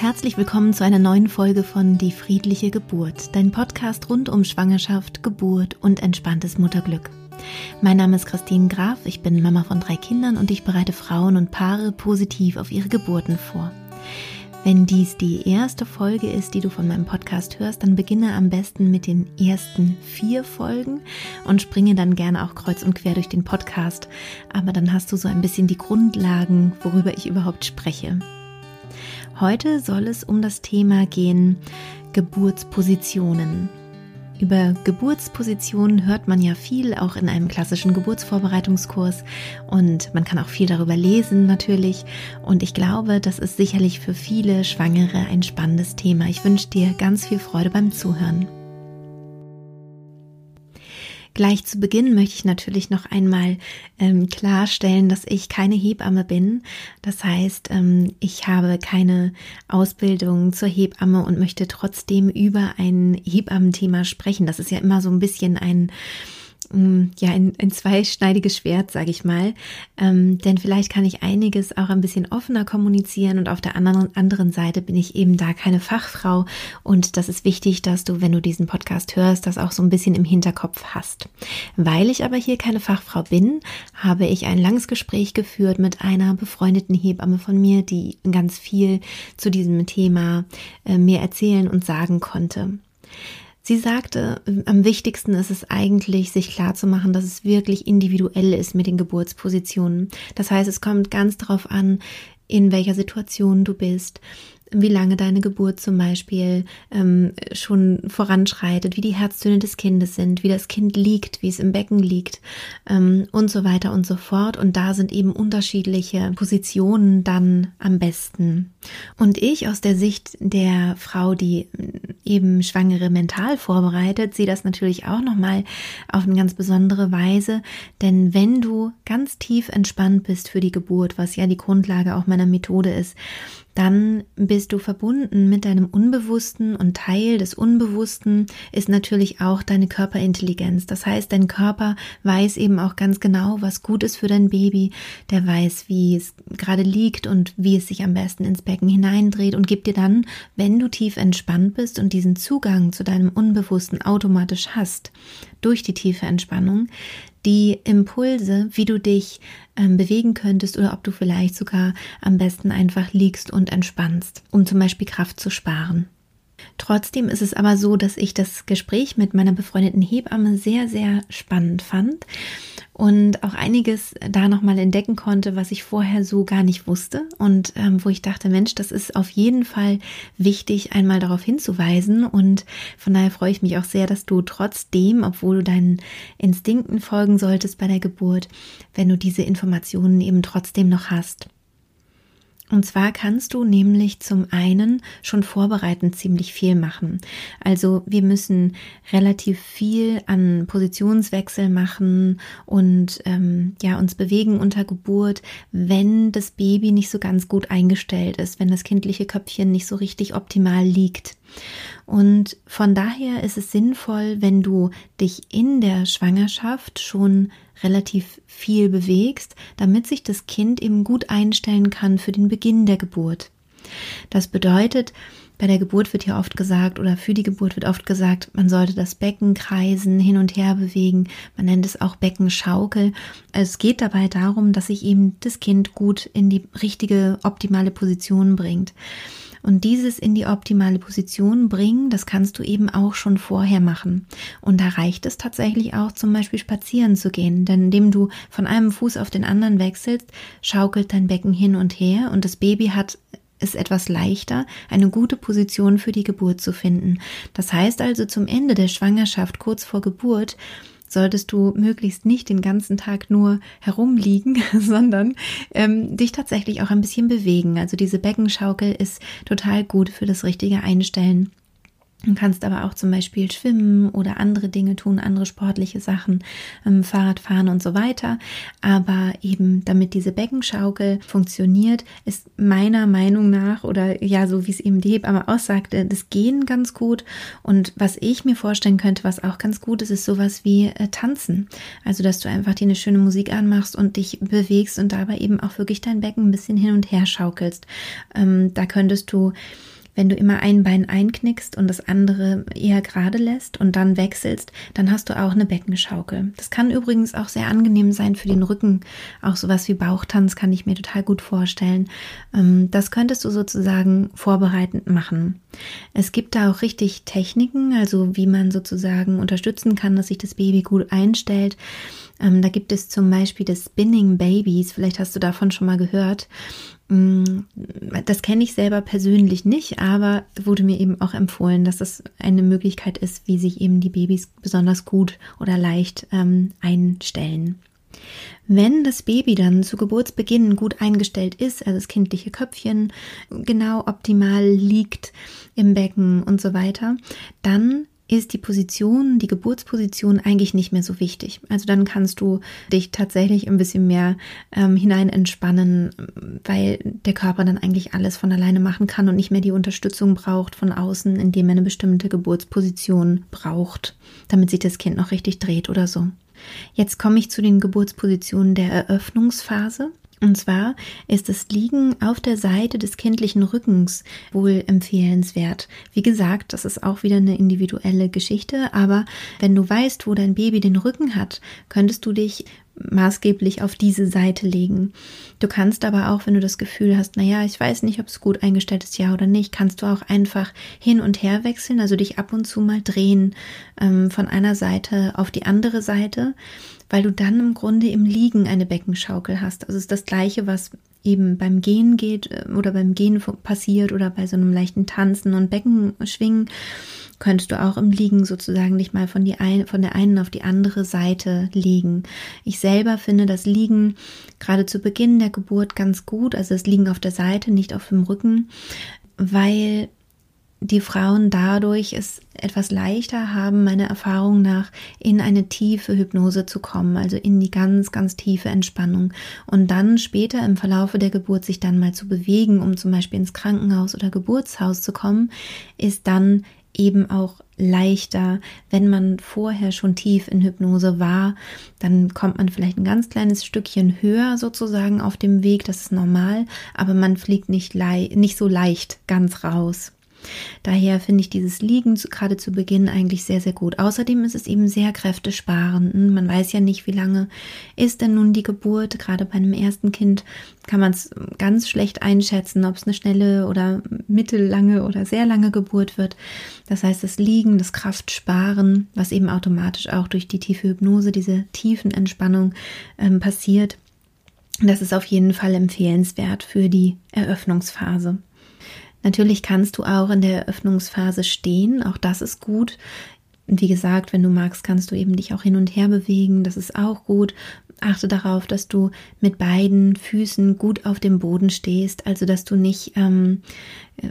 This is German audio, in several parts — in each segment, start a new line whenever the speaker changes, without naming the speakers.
herzlich willkommen zu einer neuen Folge von Die friedliche Geburt, dein Podcast rund um Schwangerschaft, Geburt und entspanntes Mutterglück. Mein Name ist Christine Graf, ich bin Mama von drei Kindern und ich bereite Frauen und Paare positiv auf ihre Geburten vor. Wenn dies die erste Folge ist, die du von meinem Podcast hörst, dann beginne am besten mit den ersten vier Folgen und springe dann gerne auch kreuz und quer durch den Podcast. Aber dann hast du so ein bisschen die Grundlagen, worüber ich überhaupt spreche. Heute soll es um das Thema gehen Geburtspositionen. Über Geburtspositionen hört man ja viel, auch in einem klassischen Geburtsvorbereitungskurs. Und man kann auch viel darüber lesen natürlich. Und ich glaube, das ist sicherlich für viele Schwangere ein spannendes Thema. Ich wünsche dir ganz viel Freude beim Zuhören. Gleich zu Beginn möchte ich natürlich noch einmal ähm, klarstellen, dass ich keine Hebamme bin. Das heißt, ähm, ich habe keine Ausbildung zur Hebamme und möchte trotzdem über ein Hebammenthema sprechen. Das ist ja immer so ein bisschen ein Mm, ja, ein, ein zweischneidiges Schwert, sage ich mal. Ähm, denn vielleicht kann ich einiges auch ein bisschen offener kommunizieren und auf der anderen, anderen Seite bin ich eben da keine Fachfrau. Und das ist wichtig, dass du, wenn du diesen Podcast hörst, das auch so ein bisschen im Hinterkopf hast. Weil ich aber hier keine Fachfrau bin, habe ich ein langes Gespräch geführt mit einer befreundeten Hebamme von mir, die ganz viel zu diesem Thema äh, mir erzählen und sagen konnte. Sie sagte, am wichtigsten ist es eigentlich, sich klarzumachen, dass es wirklich individuell ist mit den Geburtspositionen. Das heißt, es kommt ganz darauf an, in welcher Situation du bist, wie lange deine Geburt zum Beispiel ähm, schon voranschreitet, wie die Herztöne des Kindes sind, wie das Kind liegt, wie es im Becken liegt ähm, und so weiter und so fort. Und da sind eben unterschiedliche Positionen dann am besten. Und ich aus der Sicht der Frau, die eben Schwangere mental vorbereitet, sehe das natürlich auch nochmal auf eine ganz besondere Weise. Denn wenn du ganz tief entspannt bist für die Geburt, was ja die Grundlage auch meiner Methode ist, dann bist du verbunden mit deinem Unbewussten und Teil des Unbewussten ist natürlich auch deine Körperintelligenz. Das heißt, dein Körper weiß eben auch ganz genau, was gut ist für dein Baby. Der weiß, wie es gerade liegt und wie es sich am besten ins Becken hineindreht und gibt dir dann, wenn du tief entspannt bist und diesen Zugang zu deinem Unbewussten automatisch hast, durch die tiefe Entspannung, die Impulse, wie du dich ähm, bewegen könntest oder ob du vielleicht sogar am besten einfach liegst und entspannst, um zum Beispiel Kraft zu sparen. Trotzdem ist es aber so, dass ich das Gespräch mit meiner befreundeten Hebamme sehr, sehr spannend fand und auch einiges da nochmal entdecken konnte, was ich vorher so gar nicht wusste und ähm, wo ich dachte, Mensch, das ist auf jeden Fall wichtig, einmal darauf hinzuweisen und von daher freue ich mich auch sehr, dass du trotzdem, obwohl du deinen Instinkten folgen solltest bei der Geburt, wenn du diese Informationen eben trotzdem noch hast. Und zwar kannst du nämlich zum einen schon vorbereitend ziemlich viel machen. Also wir müssen relativ viel an Positionswechsel machen und ähm, ja uns bewegen unter Geburt, wenn das Baby nicht so ganz gut eingestellt ist, wenn das kindliche Köpfchen nicht so richtig optimal liegt. Und von daher ist es sinnvoll, wenn du dich in der Schwangerschaft schon relativ viel bewegst, damit sich das Kind eben gut einstellen kann für den Beginn der Geburt. Das bedeutet, bei der Geburt wird ja oft gesagt oder für die Geburt wird oft gesagt, man sollte das Becken kreisen, hin und her bewegen. Man nennt es auch Beckenschaukel. Es geht dabei darum, dass sich eben das Kind gut in die richtige, optimale Position bringt. Und dieses in die optimale Position bringen, das kannst du eben auch schon vorher machen. Und da reicht es tatsächlich auch zum Beispiel spazieren zu gehen, denn indem du von einem Fuß auf den anderen wechselst, schaukelt dein Becken hin und her und das Baby hat es etwas leichter, eine gute Position für die Geburt zu finden. Das heißt also zum Ende der Schwangerschaft, kurz vor Geburt, solltest du möglichst nicht den ganzen Tag nur herumliegen, sondern ähm, dich tatsächlich auch ein bisschen bewegen. Also diese Beckenschaukel ist total gut für das richtige Einstellen Du kannst aber auch zum Beispiel schwimmen oder andere Dinge tun, andere sportliche Sachen, ähm, Fahrrad fahren und so weiter. Aber eben, damit diese Beckenschaukel funktioniert, ist meiner Meinung nach oder ja, so wie es eben die Hebamme aussagte, das Gehen ganz gut. Und was ich mir vorstellen könnte, was auch ganz gut ist, ist sowas wie äh, Tanzen. Also, dass du einfach dir eine schöne Musik anmachst und dich bewegst und dabei eben auch wirklich dein Becken ein bisschen hin und her schaukelst. Ähm, da könntest du wenn du immer ein Bein einknickst und das andere eher gerade lässt und dann wechselst, dann hast du auch eine Beckenschaukel. Das kann übrigens auch sehr angenehm sein für den Rücken. Auch sowas wie Bauchtanz kann ich mir total gut vorstellen. Ähm, das könntest du sozusagen vorbereitend machen. Es gibt da auch richtig Techniken, also wie man sozusagen unterstützen kann, dass sich das Baby gut einstellt. Ähm, da gibt es zum Beispiel das Spinning Babies, vielleicht hast du davon schon mal gehört. Mm, das kenne ich selber persönlich nicht, aber wurde mir eben auch empfohlen, dass das eine Möglichkeit ist, wie sich eben die Babys besonders gut oder leicht ähm, einstellen. Wenn das Baby dann zu Geburtsbeginn gut eingestellt ist, also das kindliche Köpfchen genau optimal liegt im Becken und so weiter, dann ist die Position, die Geburtsposition eigentlich nicht mehr so wichtig. Also dann kannst du dich tatsächlich ein bisschen mehr ähm, hinein entspannen, weil der Körper dann eigentlich alles von alleine machen kann und nicht mehr die Unterstützung braucht von außen, indem er eine bestimmte Geburtsposition braucht, damit sich das Kind noch richtig dreht oder so. Jetzt komme ich zu den Geburtspositionen der Eröffnungsphase. Und zwar ist das Liegen auf der Seite des kindlichen Rückens wohl empfehlenswert. Wie gesagt, das ist auch wieder eine individuelle Geschichte, aber wenn du weißt, wo dein Baby den Rücken hat, könntest du dich maßgeblich auf diese Seite legen. Du kannst aber auch, wenn du das Gefühl hast, naja, ich weiß nicht, ob es gut eingestellt ist, ja oder nicht, kannst du auch einfach hin und her wechseln, also dich ab und zu mal drehen ähm, von einer Seite auf die andere Seite weil du dann im Grunde im Liegen eine Beckenschaukel hast. Also es ist das Gleiche, was eben beim Gehen geht äh, oder beim Gehen passiert oder bei so einem leichten Tanzen und Beckenschwingen könntest du auch im Liegen sozusagen dich mal von, ein, von der einen auf die andere Seite legen. Ich selber finde das Liegen gerade zu Beginn der Geburt ganz gut, also das Liegen auf der Seite, nicht auf dem Rücken, weil die Frauen dadurch es etwas leichter haben, meiner Erfahrung nach, in eine tiefe Hypnose zu kommen, also in die ganz, ganz tiefe Entspannung. Und dann später im Verlaufe der Geburt sich dann mal zu bewegen, um zum Beispiel ins Krankenhaus oder Geburtshaus zu kommen, ist dann eben auch leichter, wenn man vorher schon tief in Hypnose war, dann kommt man vielleicht ein ganz kleines Stückchen höher sozusagen auf dem Weg, das ist normal, aber man fliegt nicht, nicht so leicht ganz raus. Daher finde ich dieses Liegen gerade zu Beginn eigentlich sehr, sehr gut. Außerdem ist es eben sehr kräftesparend. Man weiß ja nicht, wie lange ist denn nun die Geburt. Gerade bei einem ersten Kind kann man es ganz schlecht einschätzen, ob es eine schnelle oder mittellange oder sehr lange Geburt wird. Das heißt, das Liegen, das Kraftsparen, was eben automatisch auch durch die tiefe Hypnose, diese tiefen Entspannung ähm, passiert, das ist auf jeden Fall empfehlenswert für die Eröffnungsphase. Natürlich kannst du auch in der Eröffnungsphase stehen, auch das ist gut. Wie gesagt, wenn du magst, kannst du eben dich auch hin und her bewegen, das ist auch gut. Achte darauf, dass du mit beiden Füßen gut auf dem Boden stehst, also dass du nicht ähm,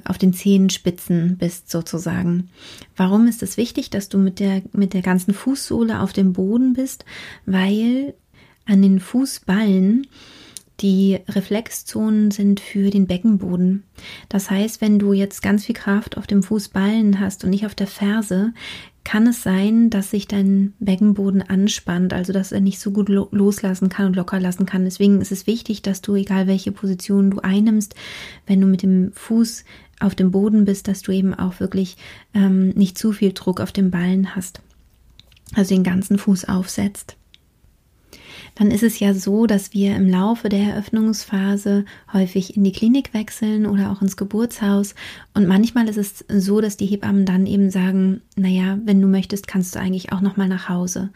auf den Zehenspitzen bist sozusagen. Warum ist es wichtig, dass du mit der, mit der ganzen Fußsohle auf dem Boden bist? Weil an den Fußballen die Reflexzonen sind für den Beckenboden. Das heißt, wenn du jetzt ganz viel Kraft auf dem Fußballen hast und nicht auf der Ferse, kann es sein, dass sich dein Beckenboden anspannt, also dass er nicht so gut lo loslassen kann und locker lassen kann. Deswegen ist es wichtig, dass du, egal welche Position du einnimmst, wenn du mit dem Fuß auf dem Boden bist, dass du eben auch wirklich ähm, nicht zu viel Druck auf dem Ballen hast. Also den ganzen Fuß aufsetzt dann ist es ja so, dass wir im Laufe der Eröffnungsphase häufig in die Klinik wechseln oder auch ins Geburtshaus. Und manchmal ist es so, dass die Hebammen dann eben sagen, naja, wenn du möchtest, kannst du eigentlich auch noch mal nach Hause.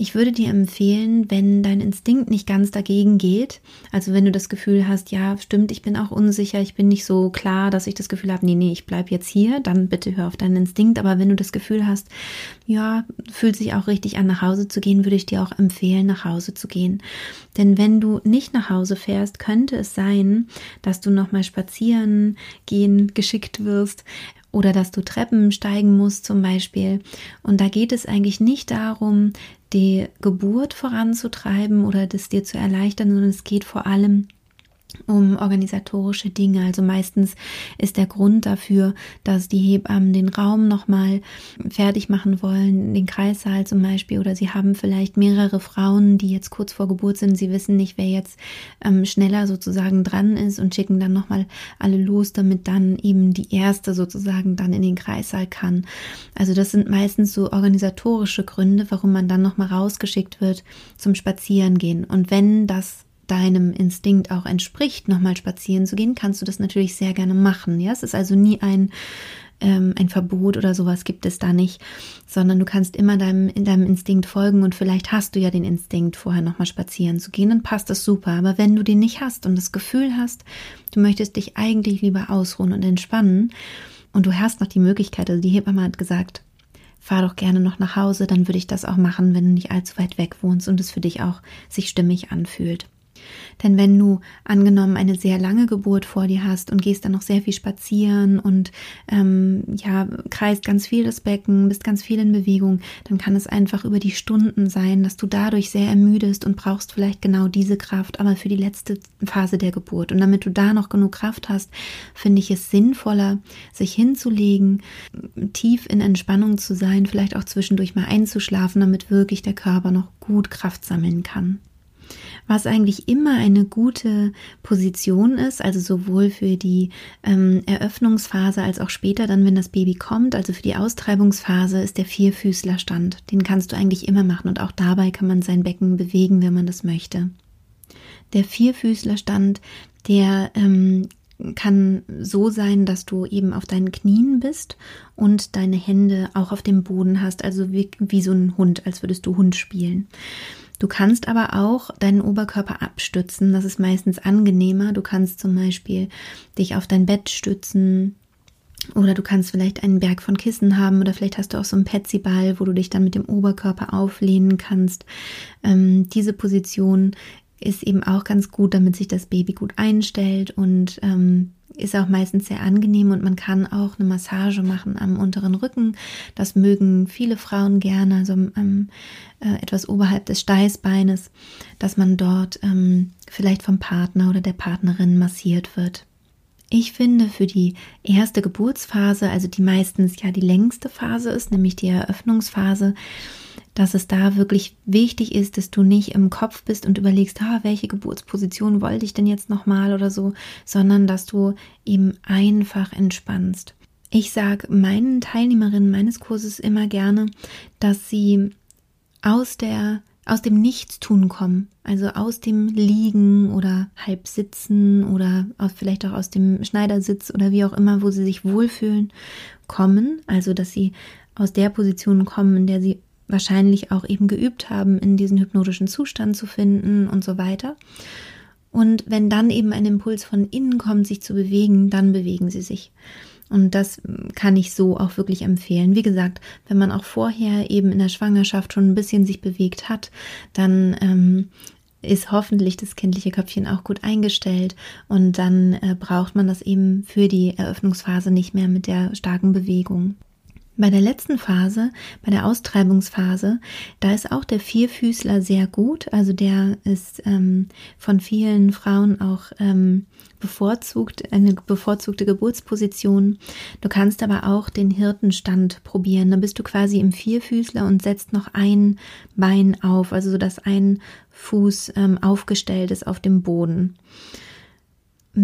Ich würde dir empfehlen, wenn dein Instinkt nicht ganz dagegen geht, also wenn du das Gefühl hast, ja, stimmt, ich bin auch unsicher, ich bin nicht so klar, dass ich das Gefühl habe, nee, nee, ich bleibe jetzt hier, dann bitte hör auf deinen Instinkt. Aber wenn du das Gefühl hast, ja, fühlt sich auch richtig an, nach Hause zu gehen, würde ich dir auch empfehlen, nach Hause zu gehen. Denn wenn du nicht nach Hause fährst, könnte es sein, dass du nochmal spazieren gehen geschickt wirst oder dass du Treppen steigen musst zum Beispiel. Und da geht es eigentlich nicht darum, die Geburt voranzutreiben oder das dir zu erleichtern, sondern es geht vor allem um organisatorische Dinge. Also meistens ist der Grund dafür, dass die Hebammen den Raum nochmal fertig machen wollen, den Kreissaal zum Beispiel, oder sie haben vielleicht mehrere Frauen, die jetzt kurz vor Geburt sind. Sie wissen nicht, wer jetzt ähm, schneller sozusagen dran ist und schicken dann nochmal alle los, damit dann eben die erste sozusagen dann in den Kreissaal kann. Also das sind meistens so organisatorische Gründe, warum man dann nochmal rausgeschickt wird zum Spazierengehen. Und wenn das deinem Instinkt auch entspricht, nochmal spazieren zu gehen, kannst du das natürlich sehr gerne machen. Ja, es ist also nie ein ähm, ein Verbot oder sowas gibt es da nicht, sondern du kannst immer deinem, in deinem Instinkt folgen und vielleicht hast du ja den Instinkt, vorher nochmal spazieren zu gehen, dann passt das super. Aber wenn du den nicht hast und das Gefühl hast, du möchtest dich eigentlich lieber ausruhen und entspannen und du hast noch die Möglichkeit, also die Hebamme hat gesagt, fahr doch gerne noch nach Hause, dann würde ich das auch machen, wenn du nicht allzu weit weg wohnst und es für dich auch sich stimmig anfühlt. Denn wenn du angenommen eine sehr lange Geburt vor dir hast und gehst dann noch sehr viel spazieren und ähm, ja, kreist ganz viel das Becken, bist ganz viel in Bewegung, dann kann es einfach über die Stunden sein, dass du dadurch sehr ermüdest und brauchst vielleicht genau diese Kraft, aber für die letzte Phase der Geburt. Und damit du da noch genug Kraft hast, finde ich es sinnvoller, sich hinzulegen, tief in Entspannung zu sein, vielleicht auch zwischendurch mal einzuschlafen, damit wirklich der Körper noch gut Kraft sammeln kann was eigentlich immer eine gute Position ist, also sowohl für die ähm, Eröffnungsphase als auch später dann, wenn das Baby kommt, also für die Austreibungsphase ist der Vierfüßlerstand. Den kannst du eigentlich immer machen und auch dabei kann man sein Becken bewegen, wenn man das möchte. Der Vierfüßlerstand, der ähm, kann so sein, dass du eben auf deinen Knien bist und deine Hände auch auf dem Boden hast, also wie, wie so ein Hund, als würdest du Hund spielen. Du kannst aber auch deinen Oberkörper abstützen. Das ist meistens angenehmer. Du kannst zum Beispiel dich auf dein Bett stützen. Oder du kannst vielleicht einen Berg von Kissen haben oder vielleicht hast du auch so einen Petsyball, wo du dich dann mit dem Oberkörper auflehnen kannst. Ähm, diese Position ist eben auch ganz gut, damit sich das Baby gut einstellt und ähm, ist auch meistens sehr angenehm und man kann auch eine Massage machen am unteren Rücken. Das mögen viele Frauen gerne, also ähm, äh, etwas oberhalb des Steißbeines, dass man dort ähm, vielleicht vom Partner oder der Partnerin massiert wird. Ich finde für die erste Geburtsphase, also die meistens ja die längste Phase ist, nämlich die Eröffnungsphase, dass es da wirklich wichtig ist, dass du nicht im Kopf bist und überlegst, ah, welche Geburtsposition wollte ich denn jetzt nochmal oder so, sondern dass du eben einfach entspannst. Ich sage meinen Teilnehmerinnen meines Kurses immer gerne, dass sie aus der aus dem Nichtstun kommen, also aus dem Liegen oder Halbsitzen oder vielleicht auch aus dem Schneidersitz oder wie auch immer, wo sie sich wohlfühlen, kommen, also dass sie aus der Position kommen, in der sie wahrscheinlich auch eben geübt haben, in diesen hypnotischen Zustand zu finden und so weiter. Und wenn dann eben ein Impuls von innen kommt, sich zu bewegen, dann bewegen sie sich. Und das kann ich so auch wirklich empfehlen. Wie gesagt, wenn man auch vorher eben in der Schwangerschaft schon ein bisschen sich bewegt hat, dann ähm, ist hoffentlich das kindliche Köpfchen auch gut eingestellt und dann äh, braucht man das eben für die Eröffnungsphase nicht mehr mit der starken Bewegung. Bei der letzten Phase, bei der Austreibungsphase, da ist auch der Vierfüßler sehr gut. Also der ist ähm, von vielen Frauen auch ähm, bevorzugt, eine bevorzugte Geburtsposition. Du kannst aber auch den Hirtenstand probieren. Da bist du quasi im Vierfüßler und setzt noch ein Bein auf, also so dass ein Fuß ähm, aufgestellt ist auf dem Boden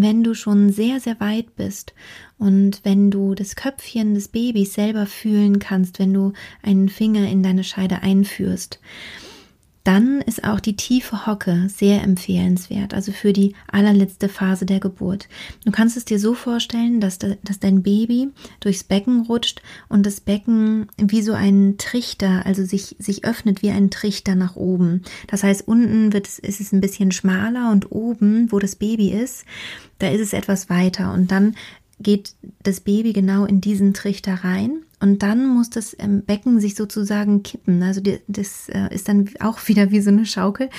wenn du schon sehr, sehr weit bist und wenn du das Köpfchen des Babys selber fühlen kannst, wenn du einen Finger in deine Scheide einführst, dann ist auch die tiefe Hocke sehr empfehlenswert, also für die allerletzte Phase der Geburt. Du kannst es dir so vorstellen, dass, de, dass dein Baby durchs Becken rutscht und das Becken wie so ein Trichter, also sich, sich öffnet wie ein Trichter nach oben. Das heißt, unten wird es, ist es ein bisschen schmaler und oben, wo das Baby ist, da ist es etwas weiter und dann geht das Baby genau in diesen Trichter rein Und dann muss das ähm, Becken sich sozusagen kippen. Also das äh, ist dann auch wieder wie so eine Schaukel,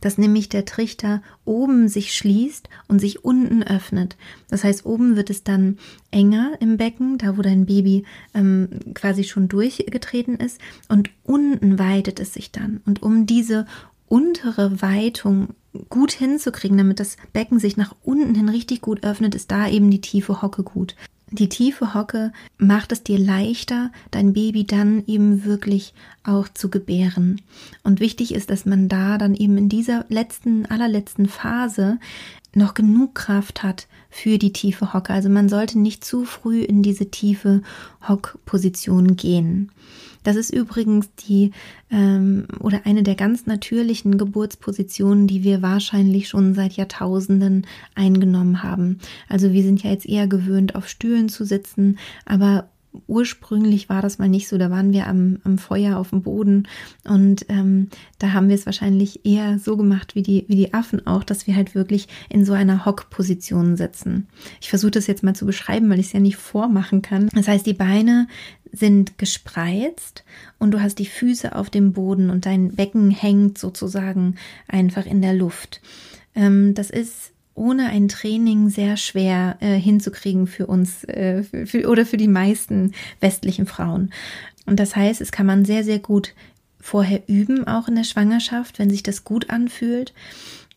dass nämlich der Trichter oben sich schließt und sich unten öffnet. Das heißt, oben wird es dann enger im Becken, da wo dein Baby ähm, quasi schon durchgetreten ist, und unten weitet es sich dann. Und um diese untere Weitung gut hinzukriegen, damit das Becken sich nach unten hin richtig gut öffnet, ist da eben die tiefe Hocke gut. Die tiefe Hocke macht es dir leichter, dein Baby dann eben wirklich auch zu gebären. Und wichtig ist, dass man da dann eben in dieser letzten, allerletzten Phase noch genug Kraft hat für die tiefe Hocke. Also man sollte nicht zu früh in diese tiefe Hockposition gehen. Das ist übrigens die ähm, oder eine der ganz natürlichen Geburtspositionen, die wir wahrscheinlich schon seit Jahrtausenden eingenommen haben. Also wir sind ja jetzt eher gewöhnt, auf Stühlen zu sitzen, aber ursprünglich war das mal nicht so. Da waren wir am, am Feuer auf dem Boden und ähm, da haben wir es wahrscheinlich eher so gemacht wie die, wie die Affen auch, dass wir halt wirklich in so einer Hockposition sitzen. Ich versuche das jetzt mal zu beschreiben, weil ich es ja nicht vormachen kann. Das heißt, die Beine sind gespreizt und du hast die Füße auf dem Boden und dein Becken hängt sozusagen einfach in der Luft. Ähm, das ist ohne ein Training sehr schwer äh, hinzukriegen für uns äh, für, für, oder für die meisten westlichen Frauen. Und das heißt, es kann man sehr, sehr gut vorher üben, auch in der Schwangerschaft, wenn sich das gut anfühlt,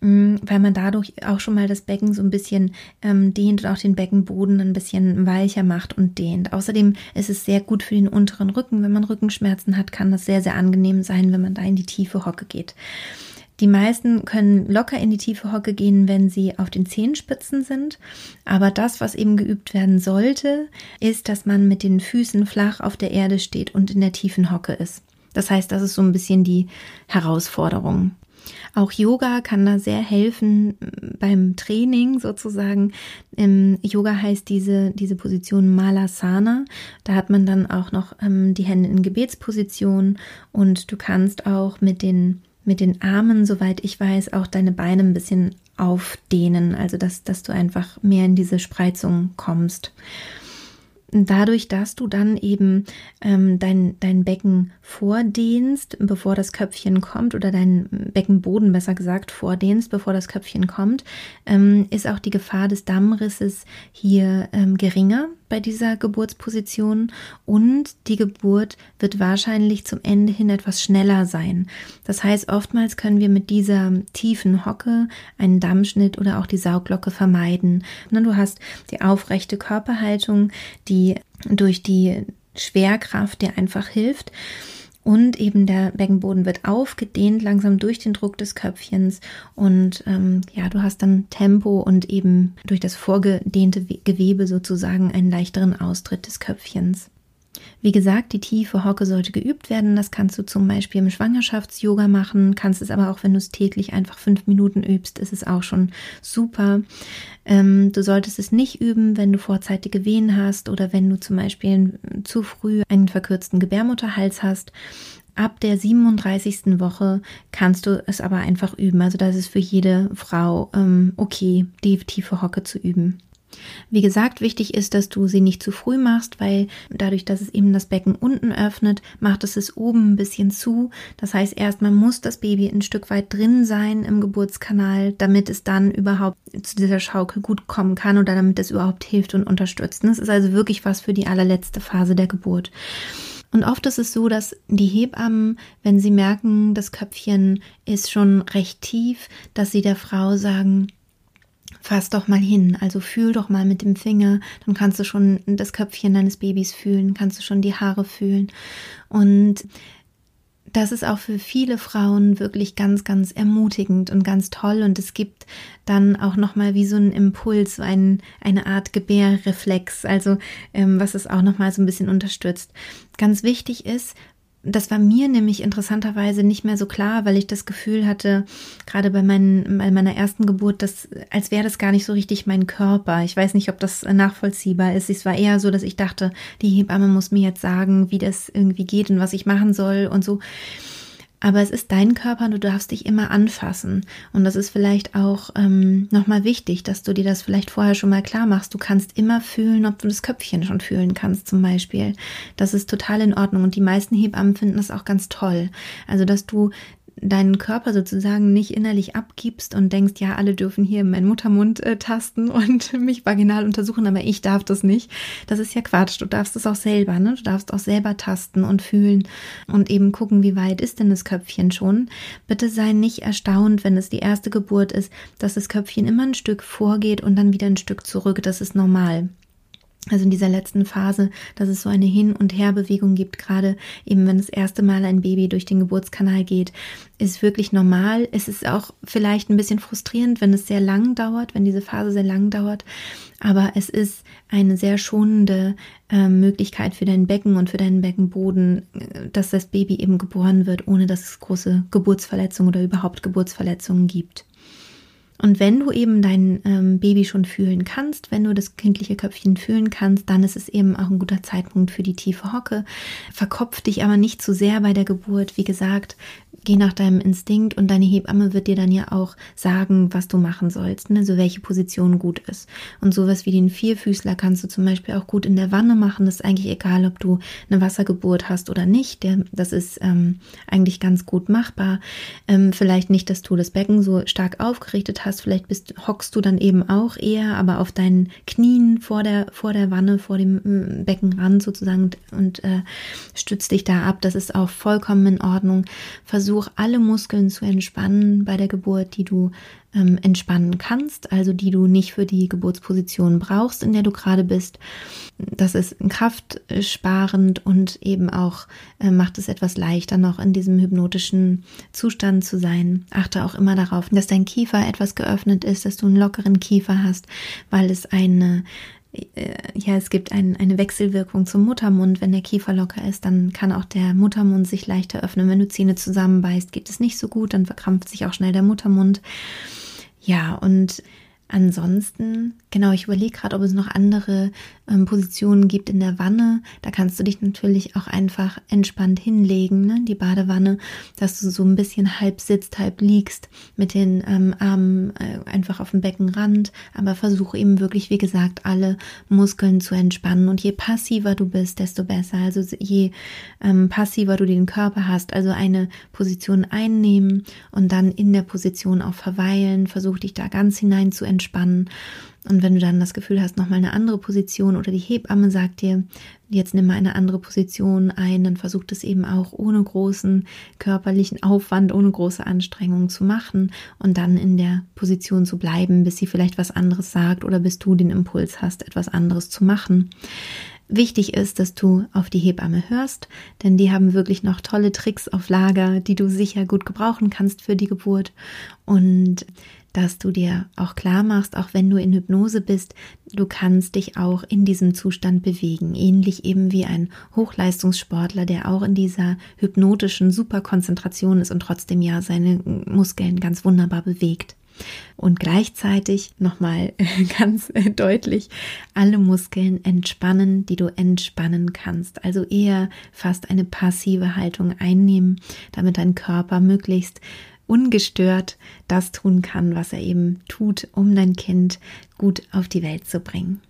weil man dadurch auch schon mal das Becken so ein bisschen ähm, dehnt und auch den Beckenboden ein bisschen weicher macht und dehnt. Außerdem ist es sehr gut für den unteren Rücken. Wenn man Rückenschmerzen hat, kann das sehr, sehr angenehm sein, wenn man da in die tiefe Hocke geht. Die meisten können locker in die tiefe Hocke gehen, wenn sie auf den Zehenspitzen sind. Aber das, was eben geübt werden sollte, ist, dass man mit den Füßen flach auf der Erde steht und in der tiefen Hocke ist. Das heißt, das ist so ein bisschen die Herausforderung. Auch Yoga kann da sehr helfen beim Training sozusagen. Im Yoga heißt diese, diese Position Malasana. Da hat man dann auch noch ähm, die Hände in Gebetsposition und du kannst auch mit den mit den Armen, soweit ich weiß, auch deine Beine ein bisschen aufdehnen, also dass, dass du einfach mehr in diese Spreizung kommst dadurch, dass du dann eben ähm, dein, dein Becken vordehnst, bevor das Köpfchen kommt, oder dein Beckenboden besser gesagt vordehnst, bevor das Köpfchen kommt, ähm, ist auch die Gefahr des Dammrisses hier ähm, geringer bei dieser Geburtsposition und die Geburt wird wahrscheinlich zum Ende hin etwas schneller sein. Das heißt, oftmals können wir mit dieser tiefen Hocke einen Dammschnitt oder auch die Sauglocke vermeiden. Du hast die aufrechte Körperhaltung, die durch die Schwerkraft dir einfach hilft. Und eben der Beckenboden wird aufgedehnt, langsam durch den Druck des Köpfchens. Und ähm, ja, du hast dann Tempo und eben durch das vorgedehnte Gewebe sozusagen einen leichteren Austritt des Köpfchens. Wie gesagt, die tiefe Hocke sollte geübt werden. Das kannst du zum Beispiel im Schwangerschafts-Yoga machen, kannst es aber auch, wenn du es täglich einfach fünf Minuten übst, ist es auch schon super. Ähm, du solltest es nicht üben, wenn du vorzeitige Wehen hast oder wenn du zum Beispiel zu früh einen verkürzten Gebärmutterhals hast. Ab der 37. Woche kannst du es aber einfach üben. Also das ist für jede Frau ähm, okay, die tiefe Hocke zu üben. Wie gesagt, wichtig ist, dass du sie nicht zu früh machst, weil dadurch, dass es eben das Becken unten öffnet, macht es es oben ein bisschen zu. Das heißt, erstmal muss das Baby ein Stück weit drin sein im Geburtskanal, damit es dann überhaupt zu dieser Schaukel gut kommen kann oder damit es überhaupt hilft und unterstützt. Das ist also wirklich was für die allerletzte Phase der Geburt. Und oft ist es so, dass die Hebammen, wenn sie merken, das Köpfchen ist schon recht tief, dass sie der Frau sagen, fass doch mal hin, also fühl doch mal mit dem Finger, dann kannst du schon das Köpfchen deines Babys fühlen, kannst du schon die Haare fühlen. Und das ist auch für viele Frauen wirklich ganz, ganz ermutigend und ganz toll. Und es gibt dann auch nochmal wie so einen Impuls, so ein, eine Art Gebärreflex, also ähm, was es auch nochmal so ein bisschen unterstützt. Ganz wichtig ist, das war mir nämlich interessanterweise nicht mehr so klar, weil ich das Gefühl hatte, gerade bei, meinen, bei meiner ersten Geburt, dass, als wäre das gar nicht so richtig mein Körper. Ich weiß nicht, ob das nachvollziehbar ist. Es war eher so, dass ich dachte, die Hebamme muss mir jetzt sagen, wie das irgendwie geht und was ich machen soll und so. Aber es ist dein Körper und du darfst dich immer anfassen. Und das ist vielleicht auch ähm, nochmal wichtig, dass du dir das vielleicht vorher schon mal klar machst. Du kannst immer fühlen, ob du das Köpfchen schon fühlen kannst, zum Beispiel. Das ist total in Ordnung. Und die meisten Hebammen finden das auch ganz toll. Also, dass du deinen Körper sozusagen nicht innerlich abgibst und denkst, ja, alle dürfen hier meinen Muttermund äh, tasten und mich vaginal untersuchen, aber ich darf das nicht. Das ist ja Quatsch. Du darfst es auch selber, ne? Du darfst auch selber tasten und fühlen und eben gucken, wie weit ist denn das Köpfchen schon. Bitte sei nicht erstaunt, wenn es die erste Geburt ist, dass das Köpfchen immer ein Stück vorgeht und dann wieder ein Stück zurück. Das ist normal also in dieser letzten Phase, dass es so eine Hin- und Herbewegung gibt, gerade eben wenn das erste Mal ein Baby durch den Geburtskanal geht, ist wirklich normal. Es ist auch vielleicht ein bisschen frustrierend, wenn es sehr lang dauert, wenn diese Phase sehr lang dauert, aber es ist eine sehr schonende äh, Möglichkeit für dein Becken und für deinen Beckenboden, äh, dass das Baby eben geboren wird, ohne dass es große Geburtsverletzungen oder überhaupt Geburtsverletzungen gibt. Und wenn du eben dein ähm, Baby schon fühlen kannst, wenn du das kindliche Köpfchen fühlen kannst, dann ist es eben auch ein guter Zeitpunkt für die tiefe Hocke. Verkopf dich aber nicht zu sehr bei der Geburt. Wie gesagt, geh nach deinem Instinkt und deine Hebamme wird dir dann ja auch sagen, was du machen sollst, ne? so welche Position gut ist. Und sowas wie den Vierfüßler kannst du zum Beispiel auch gut in der Wanne machen. Das ist eigentlich egal, ob du eine Wassergeburt hast oder nicht. Der, das ist ähm, eigentlich ganz gut machbar. Ähm, vielleicht nicht, dass du das Becken so stark aufgerichtet hast hast, vielleicht bist, hockst du dann eben auch eher, aber auf deinen Knien vor der, vor der Wanne, vor dem mm, Beckenrand sozusagen und äh, stützt dich da ab. Das ist auch vollkommen in Ordnung. Versuch alle Muskeln zu entspannen bei der Geburt, die du ähm, entspannen kannst, also die du nicht für die Geburtsposition brauchst, in der du gerade bist. Das ist kraftsparend und eben auch äh, macht es etwas leichter, noch in diesem hypnotischen Zustand zu sein. Achte auch immer darauf, dass dein Kiefer etwas geöffnet ist, dass du einen lockeren Kiefer hast, weil es eine ja, es gibt ein, eine Wechselwirkung zum Muttermund. Wenn der Kiefer locker ist, dann kann auch der Muttermund sich leichter öffnen. Wenn du Zähne zusammenbeißt, geht es nicht so gut, dann verkrampft sich auch schnell der Muttermund. Ja, und ansonsten, genau, ich überlege gerade, ob es noch andere ähm, Positionen gibt in der Wanne. Da kannst du dich natürlich auch einfach entspannt hinlegen, ne? die Badewanne, dass du so ein bisschen halb sitzt, halb liegst, mit den ähm, Armen äh, einfach auf dem Beckenrand. Aber versuche eben wirklich, wie gesagt, alle Muskeln zu entspannen. Und je passiver du bist, desto besser. Also je ähm, passiver du den Körper hast, also eine Position einnehmen und dann in der Position auch verweilen. Versuch dich da ganz hinein zu entspannen und wenn du dann das Gefühl hast, nochmal eine andere Position oder die Hebamme sagt dir, jetzt nimm mal eine andere Position ein, dann versuch das eben auch ohne großen körperlichen Aufwand, ohne große Anstrengungen zu machen und dann in der Position zu bleiben, bis sie vielleicht was anderes sagt oder bis du den Impuls hast, etwas anderes zu machen. Wichtig ist, dass du auf die Hebamme hörst, denn die haben wirklich noch tolle Tricks auf Lager, die du sicher gut gebrauchen kannst für die Geburt. Und dass du dir auch klar machst, auch wenn du in Hypnose bist, du kannst dich auch in diesem Zustand bewegen. Ähnlich eben wie ein Hochleistungssportler, der auch in dieser hypnotischen Superkonzentration ist und trotzdem ja seine Muskeln ganz wunderbar bewegt. Und gleichzeitig nochmal ganz deutlich alle Muskeln entspannen, die du entspannen kannst. Also eher fast eine passive Haltung einnehmen, damit dein Körper möglichst ungestört das tun kann, was er eben tut, um dein Kind gut auf die Welt zu bringen.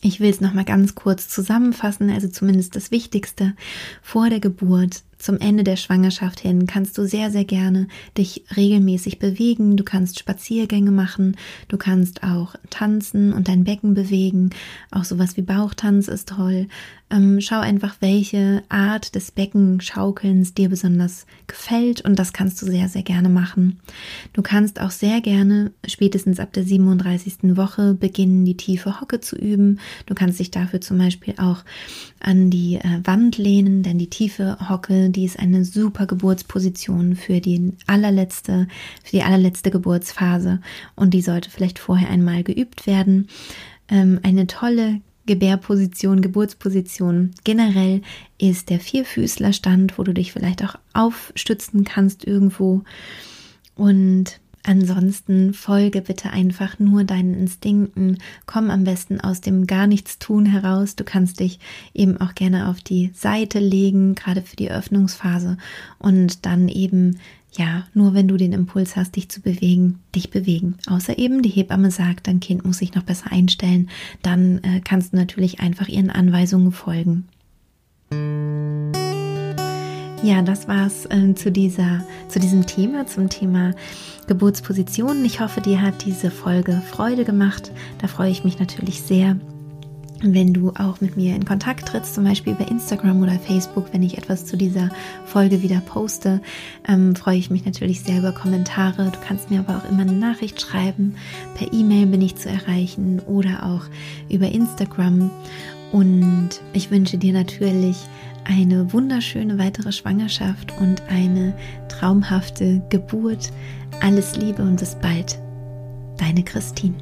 Ich will es nochmal ganz kurz zusammenfassen, also zumindest das Wichtigste. Vor der Geburt zum Ende der Schwangerschaft hin kannst du sehr, sehr gerne dich regelmäßig bewegen. Du kannst Spaziergänge machen, du kannst auch tanzen und dein Becken bewegen. Auch sowas wie Bauchtanz ist toll. Ähm, schau einfach, welche Art des Beckenschaukelns dir besonders gefällt und das kannst du sehr, sehr gerne machen. Du kannst auch sehr gerne spätestens ab der 37. Woche beginnen, die tiefe Hocke zu üben. Du kannst dich dafür zum Beispiel auch an die äh, Wand lehnen, denn die tiefe Hocke die ist eine super Geburtsposition für die allerletzte, für die allerletzte Geburtsphase und die sollte vielleicht vorher einmal geübt werden. Ähm, eine tolle Gebärposition, Geburtsposition. Generell ist der Vierfüßlerstand, wo du dich vielleicht auch aufstützen kannst irgendwo. Und Ansonsten folge bitte einfach nur deinen Instinkten, komm am besten aus dem gar nichts tun heraus. Du kannst dich eben auch gerne auf die Seite legen, gerade für die Öffnungsphase und dann eben ja, nur wenn du den Impuls hast, dich zu bewegen, dich bewegen. Außer eben die Hebamme sagt, dein Kind muss sich noch besser einstellen, dann äh, kannst du natürlich einfach ihren Anweisungen folgen. Ja, das war's äh, zu dieser, zu diesem Thema, zum Thema Geburtspositionen. Ich hoffe, dir hat diese Folge Freude gemacht. Da freue ich mich natürlich sehr. Wenn du auch mit mir in Kontakt trittst, zum Beispiel über Instagram oder Facebook, wenn ich etwas zu dieser Folge wieder poste, ähm, freue ich mich natürlich sehr über Kommentare. Du kannst mir aber auch immer eine Nachricht schreiben. Per E-Mail bin ich zu erreichen oder auch über Instagram. Und ich wünsche dir natürlich eine wunderschöne weitere Schwangerschaft und eine traumhafte Geburt. Alles Liebe und bis bald. Deine Christine.